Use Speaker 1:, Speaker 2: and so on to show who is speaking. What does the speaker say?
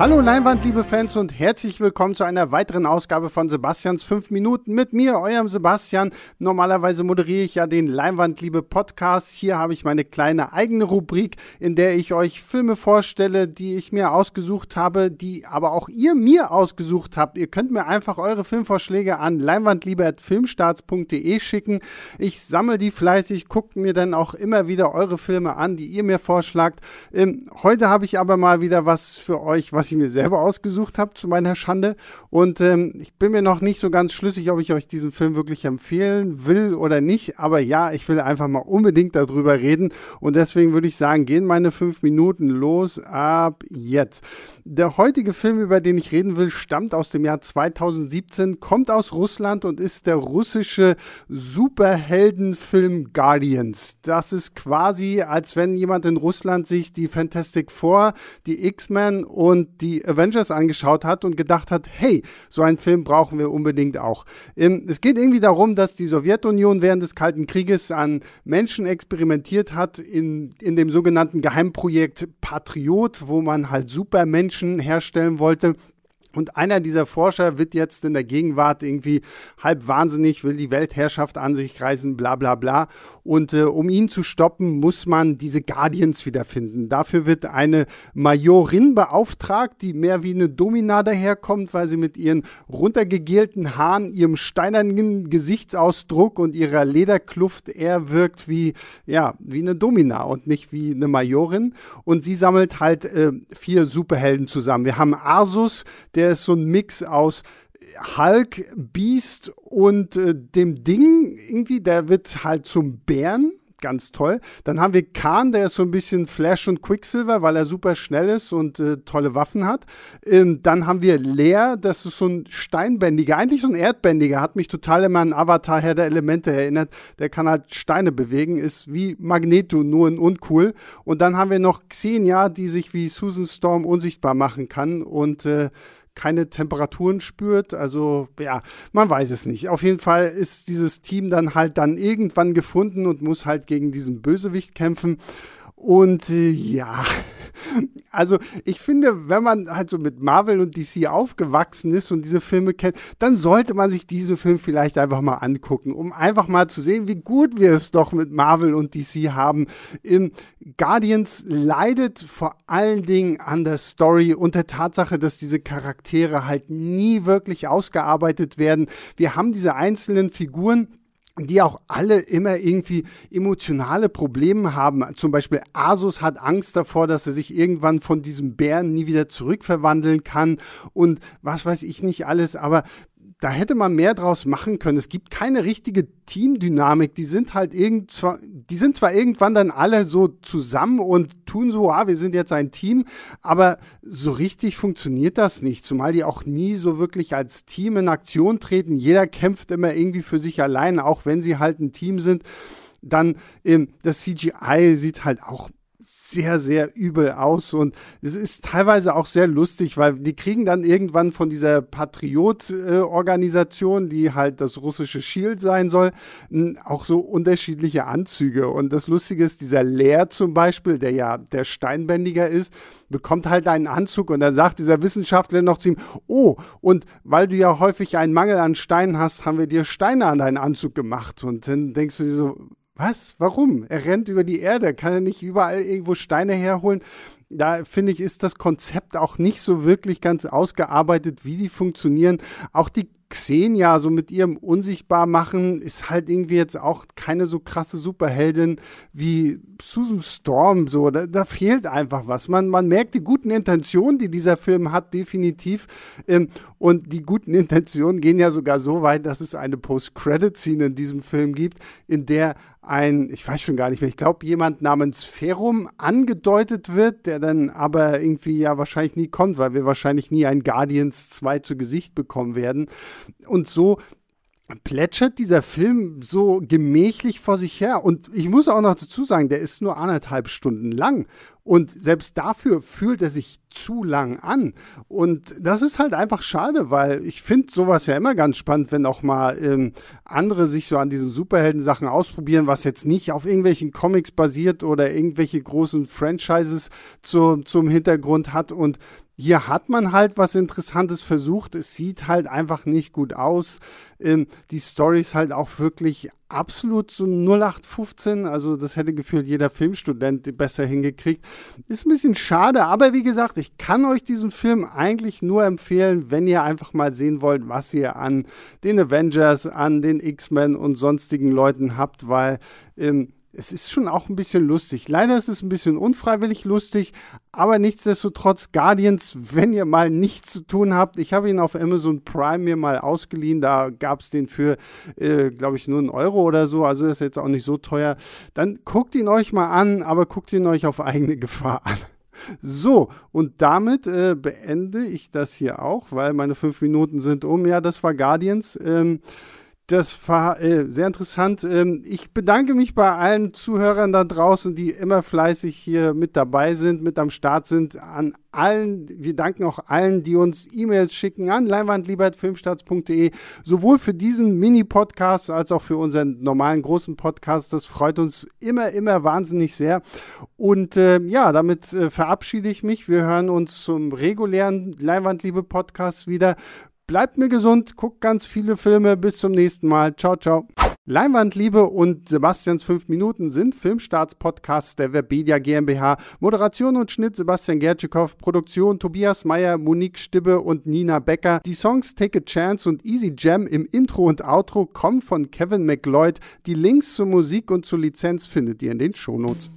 Speaker 1: Hallo Leinwand, liebe Fans und herzlich willkommen zu einer weiteren Ausgabe von Sebastians 5 Minuten mit mir, eurem Sebastian. Normalerweise moderiere ich ja den Leinwand, liebe Podcast. Hier habe ich meine kleine eigene Rubrik, in der ich euch Filme vorstelle, die ich mir ausgesucht habe, die aber auch ihr mir ausgesucht habt. Ihr könnt mir einfach eure Filmvorschläge an leinwandliebe.filmstarts.de schicken. Ich sammle die fleißig, guckt mir dann auch immer wieder eure Filme an, die ihr mir vorschlagt. Ähm, heute habe ich aber mal wieder was für euch, was ich mir selber ausgesucht habe, zu meiner Schande. Und ähm, ich bin mir noch nicht so ganz schlüssig, ob ich euch diesen Film wirklich empfehlen will oder nicht. Aber ja, ich will einfach mal unbedingt darüber reden. Und deswegen würde ich sagen, gehen meine fünf Minuten los ab jetzt. Der heutige Film, über den ich reden will, stammt aus dem Jahr 2017, kommt aus Russland und ist der russische Superheldenfilm Guardians. Das ist quasi, als wenn jemand in Russland sich die Fantastic Four, die X-Men und die Avengers angeschaut hat und gedacht hat, hey, so einen Film brauchen wir unbedingt auch. Ähm, es geht irgendwie darum, dass die Sowjetunion während des Kalten Krieges an Menschen experimentiert hat in, in dem sogenannten Geheimprojekt Patriot, wo man halt Supermenschen Menschen herstellen wollte. Und einer dieser Forscher wird jetzt in der Gegenwart irgendwie halb wahnsinnig, will die Weltherrschaft an sich reißen, bla bla bla. Und äh, um ihn zu stoppen, muss man diese Guardians wiederfinden. Dafür wird eine Majorin beauftragt, die mehr wie eine Domina daherkommt, weil sie mit ihren runtergegelten Haaren, ihrem steinernen Gesichtsausdruck und ihrer Lederkluft eher wirkt wie, ja, wie eine Domina und nicht wie eine Majorin. Und sie sammelt halt äh, vier Superhelden zusammen. Wir haben Arsus, der ist so ein Mix aus Hulk, Beast und äh, dem Ding irgendwie, der wird halt zum Bären. Ganz toll. Dann haben wir Khan, der ist so ein bisschen Flash und Quicksilver, weil er super schnell ist und äh, tolle Waffen hat. Ähm, dann haben wir Leer, das ist so ein Steinbändiger, eigentlich so ein Erdbändiger, hat mich total immer an Avatar Herr der Elemente erinnert. Der kann halt Steine bewegen, ist wie Magneto, nur in uncool. Und dann haben wir noch Xenia, die sich wie Susan Storm unsichtbar machen kann und äh, keine Temperaturen spürt. Also ja, man weiß es nicht. Auf jeden Fall ist dieses Team dann halt dann irgendwann gefunden und muss halt gegen diesen Bösewicht kämpfen. Und äh, ja, also ich finde, wenn man halt so mit Marvel und DC aufgewachsen ist und diese Filme kennt, dann sollte man sich diesen Film vielleicht einfach mal angucken, um einfach mal zu sehen, wie gut wir es doch mit Marvel und DC haben. Im Guardians leidet vor allen Dingen an der Story und der Tatsache, dass diese Charaktere halt nie wirklich ausgearbeitet werden. Wir haben diese einzelnen Figuren, die auch alle immer irgendwie emotionale Probleme haben. Zum Beispiel Asus hat Angst davor, dass er sich irgendwann von diesem Bären nie wieder zurückverwandeln kann und was weiß ich nicht alles. Aber da hätte man mehr draus machen können. Es gibt keine richtige Teamdynamik. Die sind halt irgendwann, die sind zwar irgendwann dann alle so zusammen und tun so, ah, wir sind jetzt ein Team, aber so richtig funktioniert das nicht. Zumal die auch nie so wirklich als Team in Aktion treten. Jeder kämpft immer irgendwie für sich allein, auch wenn sie halt ein Team sind. Dann ähm, das CGI sieht halt auch sehr, sehr übel aus und es ist teilweise auch sehr lustig, weil die kriegen dann irgendwann von dieser Patriot-Organisation, die halt das russische Shield sein soll, auch so unterschiedliche Anzüge. Und das Lustige ist, dieser Lehr zum Beispiel, der ja der Steinbändiger ist, bekommt halt einen Anzug und dann sagt dieser Wissenschaftler noch zu ihm, oh, und weil du ja häufig einen Mangel an Steinen hast, haben wir dir Steine an deinen Anzug gemacht. Und dann denkst du dir so, was? Warum? Er rennt über die Erde. Kann er nicht überall irgendwo Steine herholen? Da finde ich, ist das Konzept auch nicht so wirklich ganz ausgearbeitet, wie die funktionieren. Auch die Xenia so mit ihrem Unsichtbarmachen ist halt irgendwie jetzt auch keine so krasse Superheldin wie Susan Storm. So, da, da fehlt einfach was. Man, man merkt die guten Intentionen, die dieser Film hat, definitiv. Ähm, und die guten Intentionen gehen ja sogar so weit, dass es eine Post-Credit-Scene in diesem Film gibt, in der ein, ich weiß schon gar nicht mehr, ich glaube, jemand namens Ferum angedeutet wird, der dann aber irgendwie ja wahrscheinlich nie kommt, weil wir wahrscheinlich nie ein Guardians 2 zu Gesicht bekommen werden. Und so plätschert dieser Film so gemächlich vor sich her. Und ich muss auch noch dazu sagen, der ist nur anderthalb Stunden lang. Und selbst dafür fühlt er sich zu lang an. Und das ist halt einfach schade, weil ich finde sowas ja immer ganz spannend, wenn auch mal ähm, andere sich so an diesen Superhelden-Sachen ausprobieren, was jetzt nicht auf irgendwelchen Comics basiert oder irgendwelche großen Franchises zu, zum Hintergrund hat. Und hier hat man halt was Interessantes versucht. Es sieht halt einfach nicht gut aus. Ähm, die Story ist halt auch wirklich absolut so 0815. Also das hätte gefühlt jeder Filmstudent besser hingekriegt. Ist ein bisschen schade, aber wie gesagt, ich kann euch diesen Film eigentlich nur empfehlen, wenn ihr einfach mal sehen wollt, was ihr an den Avengers, an den X-Men und sonstigen Leuten habt, weil ähm, es ist schon auch ein bisschen lustig. Leider ist es ein bisschen unfreiwillig lustig, aber nichtsdestotrotz Guardians, wenn ihr mal nichts zu tun habt. Ich habe ihn auf Amazon Prime mir mal ausgeliehen, da gab es den für, äh, glaube ich, nur einen Euro oder so, also ist jetzt auch nicht so teuer. Dann guckt ihn euch mal an, aber guckt ihn euch auf eigene Gefahr an. So, und damit äh, beende ich das hier auch, weil meine fünf Minuten sind um. Ja, das war Guardians. Ähm, das war äh, sehr interessant. Ähm, ich bedanke mich bei allen Zuhörern da draußen, die immer fleißig hier mit dabei sind, mit am Start sind. An allen, wir danken auch allen, die uns E-Mails schicken an leinwandliebertfilmstarts.de, sowohl für diesen Mini-Podcast als auch für unseren normalen großen Podcast. Das freut uns immer, immer wahnsinnig sehr. Und äh, ja, damit äh, verabschiede ich mich. Wir hören uns zum regulären Leinwandliebe-Podcast wieder. Bleibt mir gesund, guckt ganz viele Filme. Bis zum nächsten Mal. Ciao, ciao. Leinwandliebe und Sebastians 5 Minuten sind Filmstarts-Podcasts der Webedia GmbH. Moderation und Schnitt Sebastian Gertschikow, Produktion Tobias Meyer, Monique Stibbe und Nina Becker. Die Songs Take a Chance und Easy Jam im Intro und Outro kommen von Kevin McLeod. Die Links zur Musik und zur Lizenz findet ihr in den Shownotes.